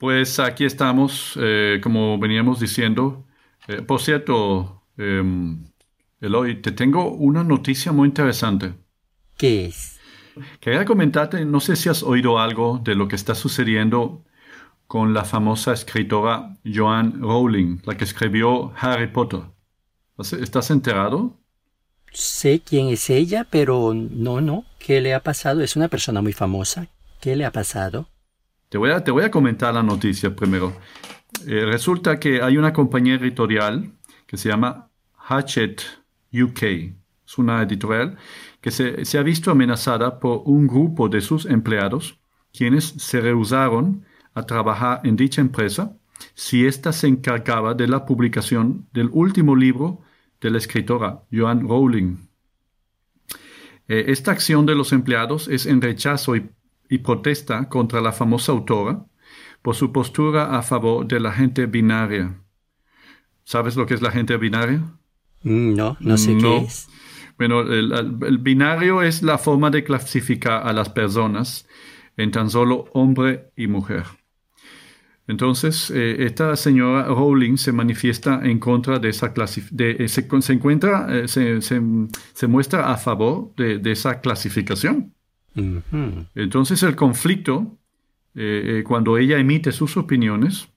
Pues aquí estamos, eh, como veníamos diciendo. Eh, por cierto, em, Eloy, te tengo una noticia muy interesante. ¿Qué es? Quería comentarte, no sé si has oído algo de lo que está sucediendo con la famosa escritora Joanne Rowling, la que escribió Harry Potter. ¿Estás enterado? Sé quién es ella, pero no, no. ¿Qué le ha pasado? Es una persona muy famosa. ¿Qué le ha pasado? Te voy a, te voy a comentar la noticia primero. Eh, resulta que hay una compañía editorial que se llama Hatchet UK. Es una editorial que se, se ha visto amenazada por un grupo de sus empleados, quienes se rehusaron a trabajar en dicha empresa si ésta se encargaba de la publicación del último libro de la escritora Joan Rowling. Eh, esta acción de los empleados es en rechazo y, protesta contra la famosa autora por su postura a favor de la gente binaria. ¿Sabes lo que es la gente binaria? Mm, no, no sé qué es. Bueno, el, binario es la forma de clasificar a las personas en tan solo hombre y mujer. Entonces, eh, esta señora Rowling se manifiesta en contra de esa clasificación, se, encuentra, eh, se, muestra a favor de, esa clasificación. Entonces, el conflicto, eh, cuando ella emite sus opiniones,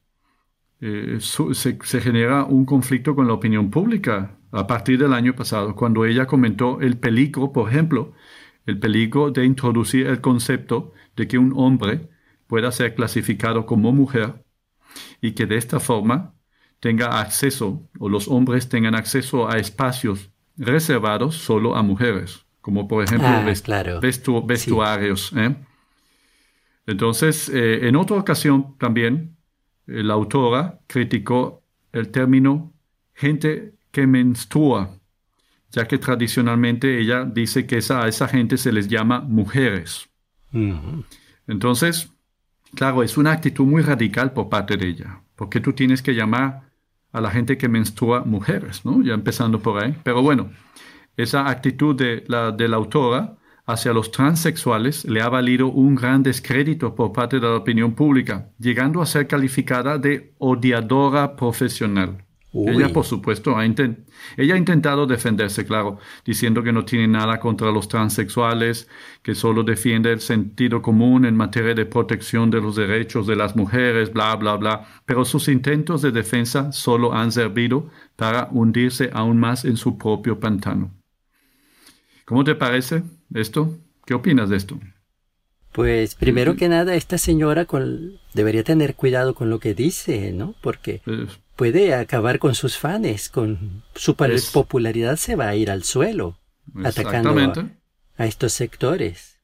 se, se, genera un conflicto con la opinión pública a partir del año pasado, cuando ella comentó el peligro, por ejemplo, el peligro de introducir el concepto de que un hombre pueda ser clasificado como mujer y que de esta forma tenga acceso o los hombres tengan acceso a espacios reservados solo a mujeres, como por ejemplo ah, vestuarios. ¿eh? Entonces, eh, en otra ocasión también, eh, la autora criticó el término gente que menstrua, ya que tradicionalmente ella dice que esa, a esa gente se les llama mujeres. Entonces, Claro, es una actitud muy radical por parte de ella, porque tú tienes que llamar a la gente que menstrua mujeres, ¿no? Ya empezando por ahí. Pero bueno, esa actitud de la, de la autora hacia los transexuales le ha valido un gran descrédito por parte de la opinión pública, llegando a ser calificada de odiadora profesional. Ella, por supuesto, ha, ella ha intentado defenderse, claro, diciendo que no tiene nada contra los transexuales, que solo defiende el sentido común en materia de protección de los derechos de las mujeres, bla, bla, bla. Pero sus intentos de defensa solo han servido para hundirse aún más en su propio pantano. ¿Cómo te parece esto? ¿Qué opinas de esto? Pues primero que nada, esta señora debería tener cuidado con lo que dice, ¿no? Porque puede acabar con sus fans, con su popularidad se va a ir al suelo, atacando a, estos sectores.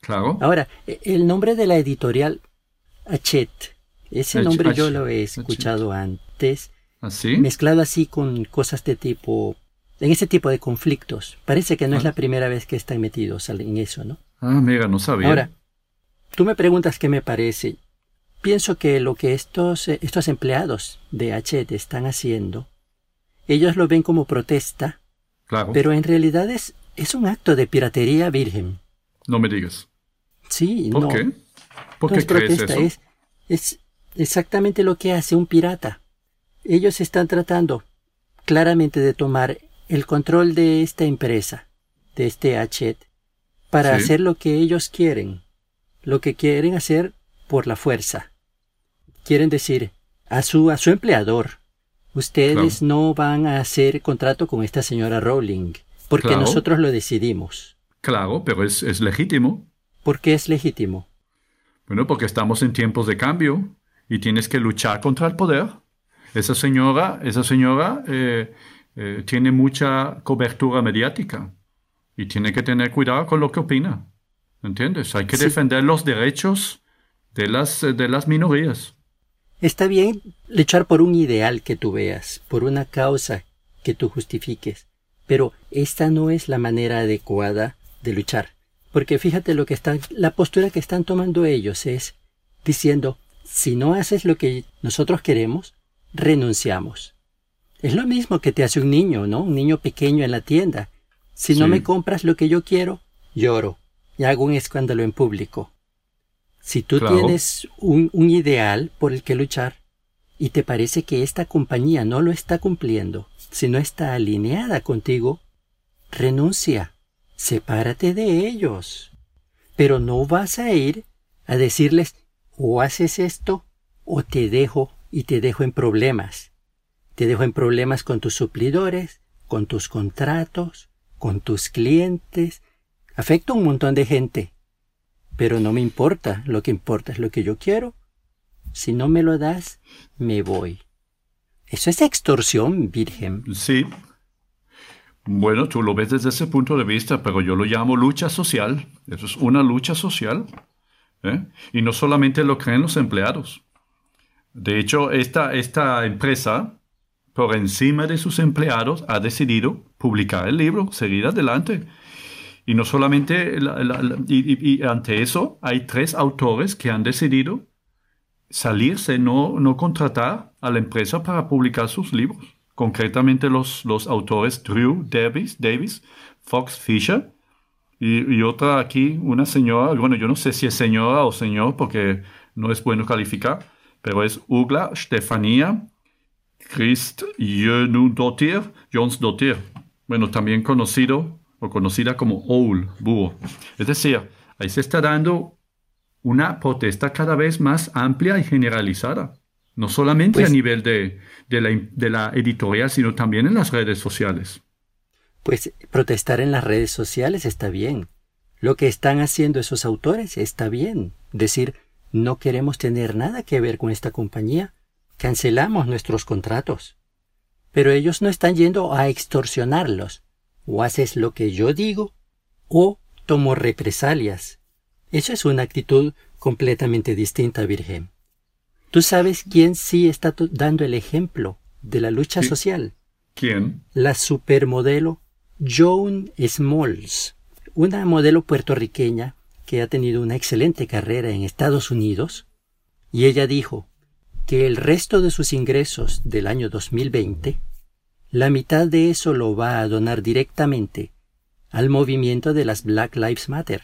Claro. Ahora, e, el nombre de la editorial, Achet, ese nombre yo lo he escuchado antes, ¿Así? ¿Ah, mezclado así con cosas de tipo, en ese tipo de conflictos. Parece que no es ah. la primera vez que están metidos en eso, ¿no? Ah, mira, no sabía. Ahora, Tú me preguntas qué me parece. Pienso que lo que estos, eh, estos empleados de Hachette están haciendo, ellos lo ven como protesta, claro. pero en realidad es, es un acto de piratería virgen. No me digas. Sí, ¿Por no. qué? ¿Por qué crees eso? Es, es exactamente lo que hace un pirata. Ellos están tratando claramente de tomar el control de esta empresa, de este Hachette, para hacer lo que ellos quieren lo que quieren hacer por la fuerza. Quieren decir a su, a su empleador, ustedes no van a hacer contrato con esta señora Rowling, porque nosotros lo decidimos. Claro, pero es, es legítimo. ¿Por qué es legítimo? Bueno, porque estamos en tiempos de cambio y tienes que luchar contra el poder. Esa señora, esa señora eh, eh, tiene mucha cobertura mediática y tiene que tener cuidado con lo que opina. ¿Entiendes? Hay que defender los derechos de las, de las minorías. Está bien luchar por un ideal que tú veas, por una causa que tú justifiques, pero esta no es la manera adecuada de luchar. Porque fíjate lo que están, la postura que están tomando ellos es diciendo, si no haces lo que nosotros queremos, renunciamos. Es lo mismo que te hace un niño, ¿no? Un niño pequeño en la tienda. Si no me compras lo que yo quiero, lloro y hago un escándalo en público. Si tú tienes un, un ideal por el que luchar y te parece que esta compañía no lo está cumpliendo, si no está alineada contigo, renuncia, sepárate de ellos. Pero no vas a ir a decirles o haces esto o te dejo y te dejo en problemas. Te dejo en problemas con tus suplidores, con tus contratos, con tus clientes. Afecta a un montón de gente. Pero no me importa, lo que importa es lo que yo quiero. Si no me lo das, me voy. Eso es extorsión, Virgen. Sí. Bueno, tú lo ves desde ese punto de vista, pero yo lo llamo lucha social. Eso es una lucha social. ¿eh? Y no solamente lo creen los empleados. De hecho, esta, esta empresa, por encima de sus empleados, ha decidido publicar el libro, seguir adelante. Y no solamente, y, ante eso, hay tres autores que han decidido salirse, no, no contratar a la empresa para publicar sus libros. Concretamente los, los autores Drew Davis, Davis Fox Fisher y, otra aquí, una señora, bueno, yo no sé si es señora o señor porque no es bueno calificar, pero es Ugla Stefania Christ Jönudottir, Jones Dottir, bueno, también conocido o conocida como Owl, búho. Es decir, ahí se está dando una protesta cada vez más amplia y generalizada, no solamente a pues nivel de, la, de la editorial, sino también en las redes sociales. Pues protestar en las redes sociales está bien. Lo que están haciendo esos autores está bien. Decir, no queremos tener nada que ver con esta compañía, cancelamos nuestros contratos. Pero ellos no están yendo a extorsionarlos. O haces lo que yo digo, o tomo represalias. Eso es una actitud completamente distinta, Virgen. ¿Tú sabes quién sí está dando el ejemplo de la lucha social? ¿Quién? La supermodelo Joan Smalls, una modelo puertorriqueña que ha tenido una excelente carrera en Estados Unidos, y ella dijo que el resto de sus ingresos del año 2020, la mitad de eso lo va a donar directamente al movimiento de las Black Lives Matter.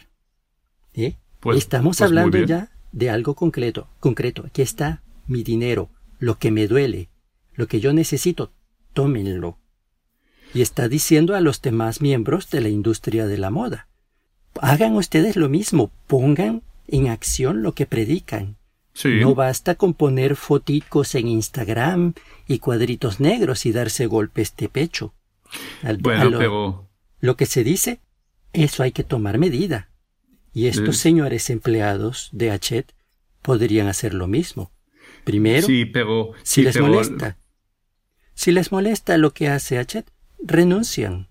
¿Eh? Pues, Estamos pues hablando ya de algo concreto, concreto. Aquí está mi dinero, lo que me duele, lo que yo necesito, tómenlo. Y está diciendo a los demás miembros de la industria de la moda, hagan ustedes lo mismo, pongan en acción lo que predican. No basta con poner foticos en Instagram y cuadritos negros y darse golpes de pecho. bueno, lo, pero... Lo que se dice, eso hay que tomar medida. Y estos señores empleados de Hachet podrían hacer lo mismo. Primero, sí, pero, si les molesta. Si les molesta lo que hace Hachet, renuncian.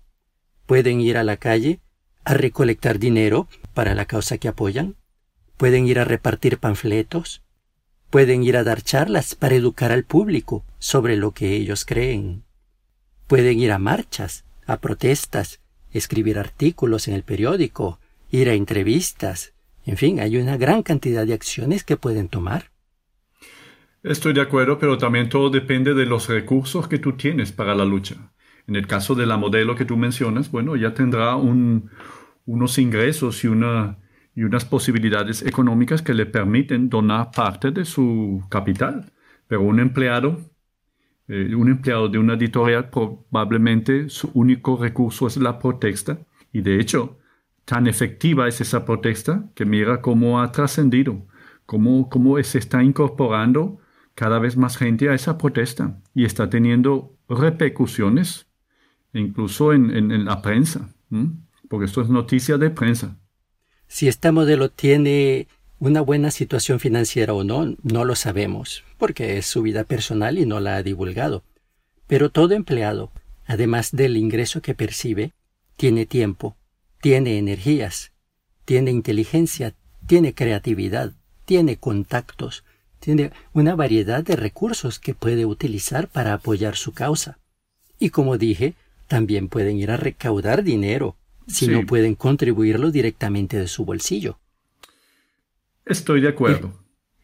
Pueden ir a la calle a recolectar dinero para la causa que apoyan, pueden ir a repartir panfletos, pueden ir a dar charlas para educar al público sobre lo que ellos creen, pueden ir a marchas, a protestas, escribir artículos en el periódico, ir a entrevistas, en fin, hay una gran cantidad de acciones que pueden tomar. Estoy de acuerdo, pero también todo depende de los recursos que tú tienes para la lucha. En el caso de la modelo que tú mencionas, bueno, ya tendrá unos ingresos y, una, y unas posibilidades económicas que le permiten donar parte de su capital. Pero un empleado, eh, un empleado de una editorial probablemente su único recurso es la protesta. Y de hecho, tan efectiva es esa protesta que mira cómo ha trascendido, cómo, cómo se está incorporando cada vez más gente a esa protesta y está teniendo repercusiones incluso en, la prensa, porque esto es noticia de prensa. Si este modelo tiene una buena situación financiera o no, no lo sabemos, porque es su vida personal y no la ha divulgado. Pero todo empleado, además del ingreso que percibe, tiene tiempo, tiene energías, tiene inteligencia, tiene creatividad, tiene contactos, tiene una variedad de recursos que puede utilizar para apoyar su causa. Y como dije, también pueden ir a recaudar dinero si no pueden contribuirlo directamente de su bolsillo. Estoy de acuerdo.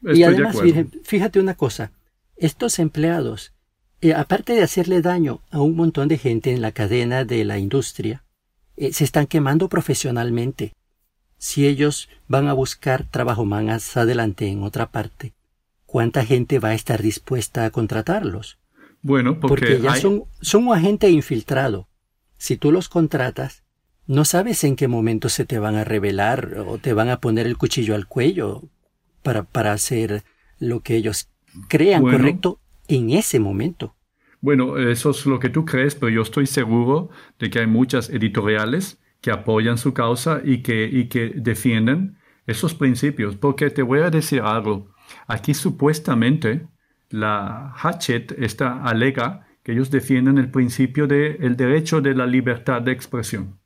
y además, fíjate una cosa, estos empleados, eh, aparte de hacerle daño a un montón de gente en la cadena de la industria, eh, se están quemando profesionalmente. si ellos van a buscar trabajo más adelante en otra parte, ¿cuánta gente va a estar dispuesta a contratarlos? Bueno, porque, ya son, son un agente infiltrado. Si tú los contratas, no sabes en qué momento se te van a revelar o te van a poner el cuchillo al cuello para, para hacer lo que ellos crean correcto en ese momento. Bueno, eso es lo que tú crees, pero yo estoy seguro de que hay muchas editoriales que apoyan su causa y que, y que defienden esos principios. Porque te voy a decir algo. Aquí supuestamente la Hatchet está, alega que ellos defienden el principio del derecho de la libertad de expresión.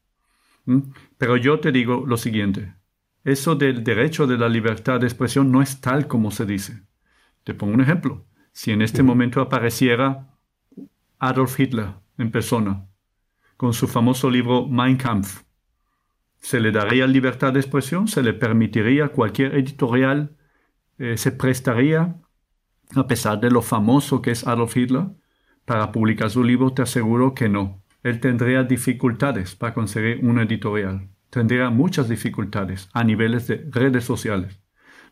Pero yo te digo lo siguiente. Eso del derecho de la libertad de expresión no es tal como se dice. Te pongo un ejemplo. Si en este momento apareciera Adolf Hitler en persona, con su famoso libro Mein Kampf, se le daría libertad de expresión, se le permitiría cualquier editorial, eh, se prestaría, a pesar de lo famoso que es Adolf Hitler, para publicar su libro, te aseguro que no. Él tendría dificultades para conseguir una editorial. Tendría muchas dificultades a niveles de redes sociales.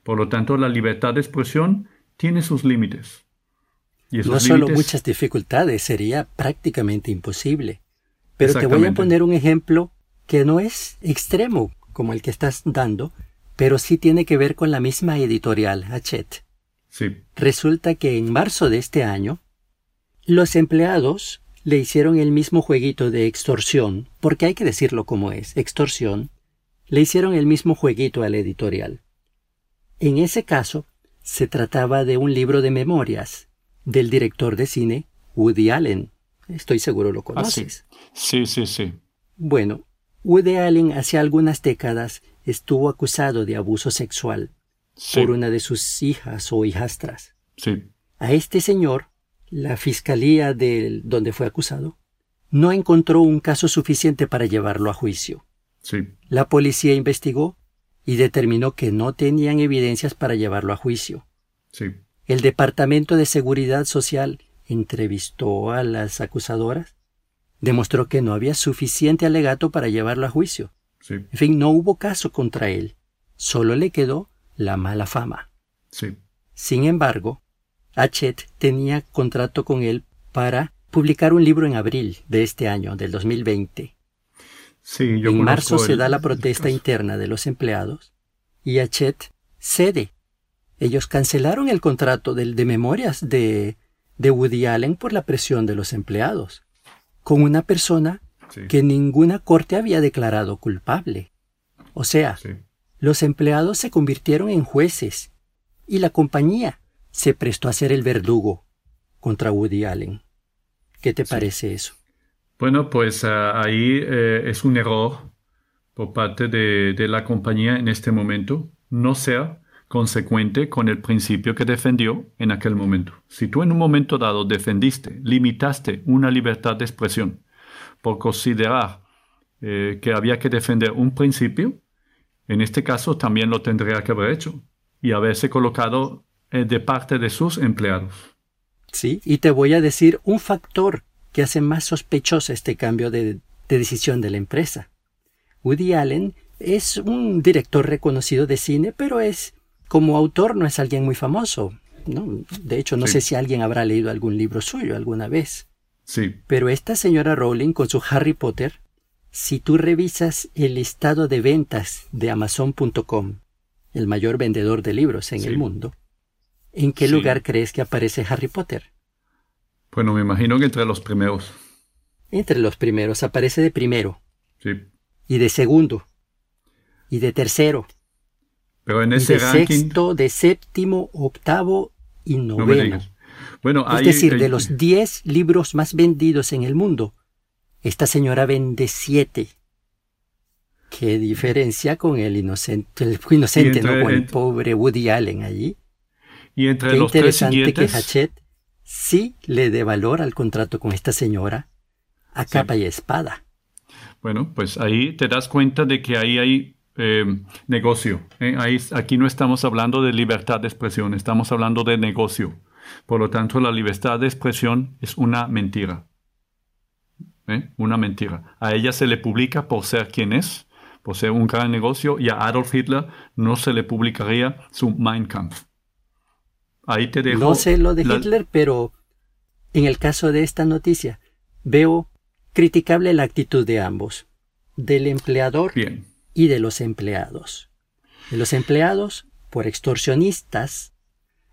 Por lo tanto, la libertad de expresión tiene sus límites. Y no solo muchas dificultades, sería prácticamente imposible. Pero te voy a poner un ejemplo que no es extremo como el que estás dando, pero sí tiene que ver con la misma editorial, Hachette. Sí. Resulta que en marzo de este año, los empleados le hicieron el mismo jueguito de extorsión, porque hay que decirlo como es, extorsión, le hicieron el mismo jueguito al editorial. En ese caso, se trataba de un libro de memorias del director de cine Woody Allen. Estoy seguro lo ah, conoces. sí, sí, sí. Bueno, Woody Allen hace algunas décadas estuvo acusado de abuso sexual por una de sus hijas o hijastras. Sí. A este señor, la fiscalía de donde fue acusado, no encontró un caso suficiente para llevarlo a juicio. Sí. La policía investigó y determinó que no tenían evidencias para llevarlo a juicio. Sí. El Departamento de Seguridad Social entrevistó a las acusadoras demostró que no había suficiente alegato para llevarlo a juicio. En fin, no hubo caso contra él. Solo le quedó la mala fama. Sí. Sin embargo, Hachet tenía contrato con él para publicar un libro en abril de este año, del 2020. Sí, yo en marzo se da la protesta interna de los empleados y Hachet cede. Ellos cancelaron el contrato del de memorias de, de Woody Allen por la presión de los empleados con una persona que ninguna corte había declarado culpable. O sea, los empleados se convirtieron en jueces y la compañía se prestó a ser el verdugo contra Woody Allen. ¿Qué te parece eso? Bueno, pues ah, ahí eh, es un error por parte de, de, la compañía en este momento no ser consecuente con el principio que defendió en aquel momento. Si tú en un momento dado defendiste, limitaste una libertad de expresión por considerar eh, que había que defender un principio, en este caso también lo tendría que haber hecho y haberse colocado de parte de sus empleados. Sí, y te voy a decir un factor que hace más sospechoso este cambio de decisión de la empresa. Woody Allen es un director reconocido de cine, pero es como autor no es alguien muy famoso. ¿no? De hecho, no sé si alguien habrá leído algún libro suyo alguna vez. Sí. Pero esta señora Rowling con su Harry Potter, si tú revisas el listado de ventas de Amazon.com, el mayor vendedor de libros en el mundo, ¿en qué lugar crees que aparece Harry Potter? Bueno, me imagino que entre los primeros. Entre los primeros, aparece de primero. Sí. Y de segundo. Y de tercero. Pero en ese de sexto, de séptimo, octavo y noveno. bueno, es decir, de los diez libros más vendidos en el mundo, esta señora vende siete. Qué diferencia con el inocente, el inocente, ¿no? Con el pobre Woody Allen allí. Y entre Qué los interesante que Hachette sí le dé valor al contrato con esta señora a capa y espada. Bueno, pues ahí te das cuenta de que ahí hay eh, negocio. ¿eh? Ahí, aquí no estamos hablando de libertad de expresión, estamos hablando de negocio. Por lo tanto, la libertad de expresión es una mentira. ¿eh? Una mentira. A ella se le publica por ser quien es, por ser un gran negocio y a Adolf Hitler no se le publicaría su Mein Kampf. Ahí te dejo. No sé lo de Hitler, pero en el caso de esta noticia veo criticable la actitud de ambos, del empleador y de los empleados. De los empleados por extorsionistas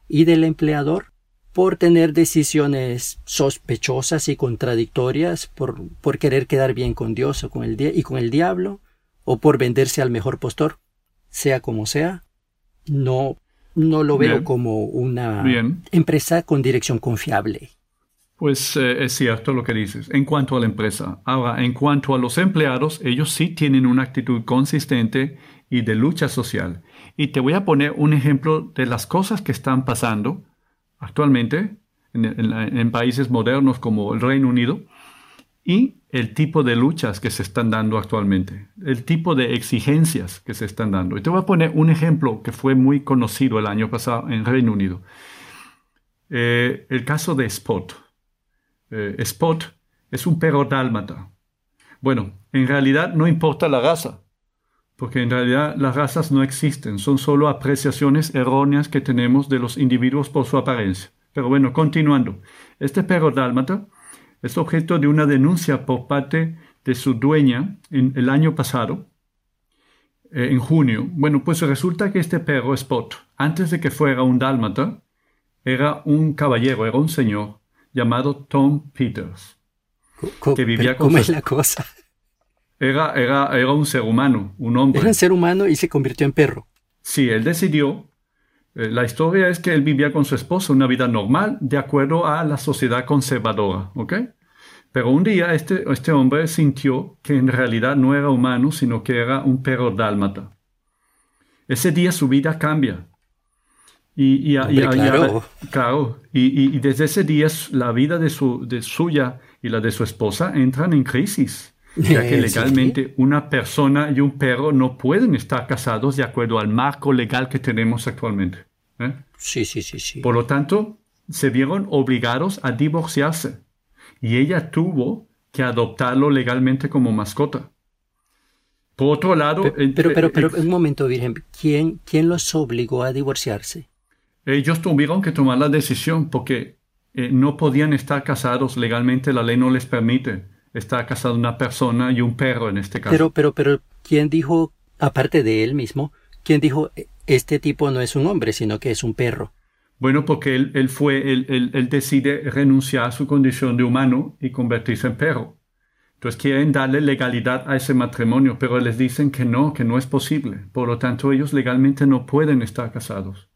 y del empleador por tener decisiones sospechosas y contradictorias, por, por querer quedar bien con Dios o con el y con el diablo, o por venderse al mejor postor. Sea como sea, no, no lo veo como una empresa con dirección confiable. Pues eh, es cierto lo que dices. En cuanto a la empresa. Ahora, en cuanto a los empleados, ellos sí tienen una actitud consistente y de lucha social. Y te voy a poner un ejemplo de las cosas que están pasando actualmente en, países modernos como el Reino Unido y el tipo de luchas que se están dando actualmente, el tipo de exigencias que se están dando. Y te voy a poner un ejemplo que fue muy conocido el año pasado en Reino Unido. Eh, el caso de Spot. Eh, Spot es un perro dálmata. Bueno, en realidad no importa la raza, porque en realidad las razas no existen, son solo apreciaciones erróneas que tenemos de los individuos por su apariencia. Pero bueno, continuando. Este perro dálmata es objeto de una denuncia por parte de su dueña en el año pasado, eh, en junio. Bueno, pues resulta que este perro Spot, antes de que fuera un dálmata, era un caballero, era un señor llamado Tom Peters, que vivía con ¿Cómo es la cosa? Era, era, era un ser humano, un hombre. Era un ser humano y se convirtió en perro. Sí, él decidió. Eh, la historia es que él vivía con su esposa una vida normal de acuerdo a la sociedad conservadora, ¿ok? Pero un día este, este hombre sintió que en realidad no era humano, sino que era un perro dálmata. Ese día su vida cambia. Y, y, claro. claro y, desde ese día la vida de, su, de suya y la de su esposa entran en crisis ya que legalmente una persona y un perro no pueden estar casados de acuerdo al marco legal que tenemos actualmente. ¿eh? Sí, sí, sí, sí. Por lo tanto, se vieron obligados a divorciarse y ella tuvo que adoptarlo legalmente como mascota. Por otro lado... Pero, pero, pero, un momento, Virgen, ¿quién, ¿quién los obligó a divorciarse? Ellos tuvieron que tomar la decisión porque eh, no podían estar casados legalmente, la ley no les permite está casado una persona y un perro en este caso. Pero, pero, pero, ¿quién dijo, aparte de él mismo, quién dijo, este tipo no es un hombre, sino que es un perro? Bueno, porque él, él fue, él, él, decide renunciar a su condición de humano y convertirse en perro. Entonces quieren darle legalidad a ese matrimonio, pero les dicen que no, que no es posible. Por lo tanto, ellos legalmente no pueden estar casados.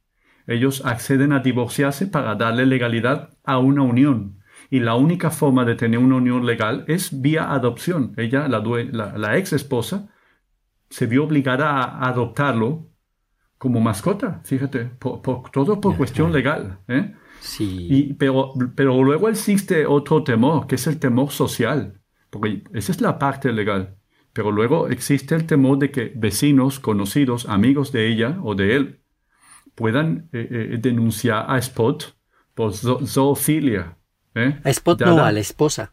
Ellos acceden a divorciarse para darle legalidad a una unión y la única forma de tener una unión legal es vía adopción. Ella, la, ex esposa, se vio obligada a adoptarlo como mascota, fíjate, por, todo por cuestión legal. ¿eh? Sí. pero, pero luego existe otro temor, que es el temor social, porque esa es la parte legal. Pero luego existe el temor de que vecinos, conocidos, amigos de ella o de él, puedan eh, eh, denunciar a Spot por zoofilia, ¿Eh? A Spot no, a la esposa.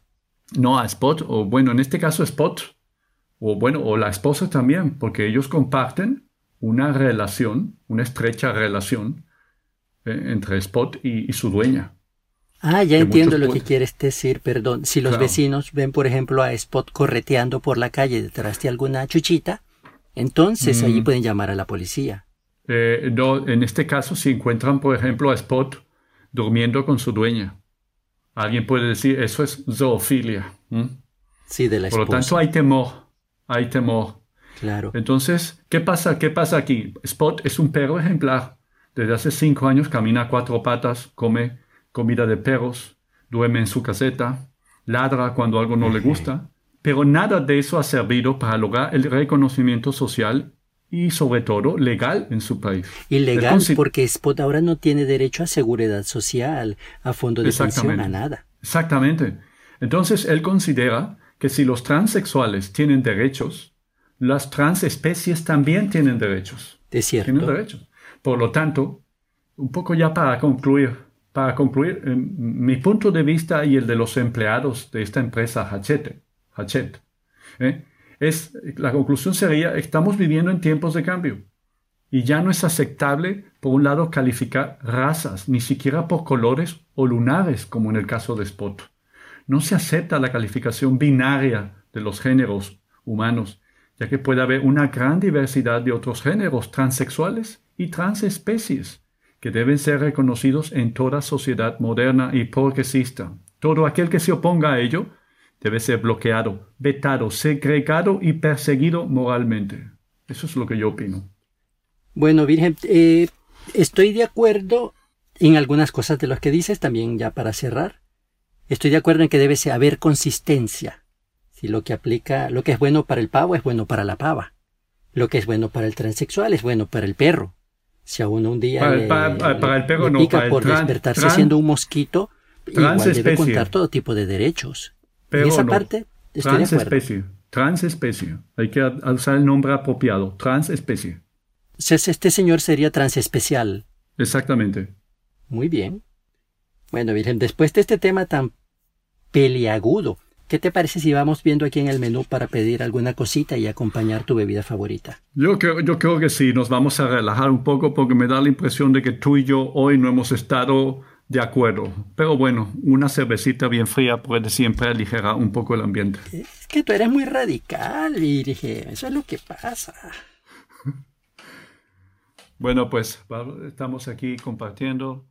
No, a Spot, o bueno, en este caso Spot, o bueno, o la esposa también, porque ellos comparten una relación, una estrecha relación ¿eh? entre Spot y, su dueña. Ah, ya entiendo lo que quieres decir, perdón. Si los vecinos ven, por ejemplo, a Spot correteando por la calle detrás de alguna chuchita, entonces allí mm. pueden llamar a la policía. Eh, no, en este caso, si encuentran, por ejemplo, a Spot durmiendo con su dueña. Alguien puede decir, eso es zoofilia. Sí, de la Por lo tanto, hay temor, hay temor. Claro. Entonces, ¿qué pasa? ¿Qué pasa aquí? Spot es un perro ejemplar. Desde hace cinco años camina a cuatro patas, come comida de perros, duerme en su caseta, ladra cuando algo no le gusta, pero nada de eso ha servido para lograr el reconocimiento social y sobre todo legal en su país. Ilegal porque Spot ahora no tiene derecho a seguridad social, a fondo de pensión, a nada. Exactamente. Entonces él considera que si los transexuales tienen derechos, las transespecies también tienen derechos. Es cierto. Tienen derechos. Por lo tanto, un poco ya para concluir, para concluir, mi punto de vista y el de los empleados de esta empresa Hachette, Hachette ¿eh? La conclusión sería, estamos viviendo en tiempos de cambio. Y ya no es aceptable, por un lado, calificar razas, ni siquiera por colores o lunares, como en el caso de Spot. No se acepta la calificación binaria de los géneros humanos, ya que puede haber una gran diversidad de otros géneros transexuales y transespecies que deben ser reconocidos en toda sociedad moderna y progresista. Todo aquel que se oponga a ello debe ser bloqueado, vetado, segregado y perseguido moralmente. Eso es lo que yo opino. Bueno, Virgen, eh, estoy de acuerdo en algunas cosas de lo que dices, también ya para cerrar. Estoy de acuerdo en que debe haber consistencia. Si lo que aplica, lo que es bueno para el pavo es bueno para la pava. Lo que es bueno para el transexual es bueno para el perro. Si a uno un día para, el perro no, pica por despertarse siendo un mosquito, igual debe contar todo tipo de derechos. Pero esa parte estoy transespecie, transespecie. Hay que usar el nombre apropiado, transespecie. Este señor sería transespecial. Exactamente. Muy bien. Bueno, Virgen, después de este tema tan peliagudo, ¿Qué te parece si vamos viendo aquí en el menú para pedir alguna cosita y acompañar tu bebida favorita? Yo creo, yo creo que sí, nos vamos a relajar un poco porque me da la impresión de que tú y yo hoy no hemos estado de acuerdo. Pero bueno, una cervecita bien fría puede siempre aligerar un poco el ambiente. Es que tú eres muy radical, Virgen. Eso es lo que pasa. bueno, pues estamos aquí compartiendo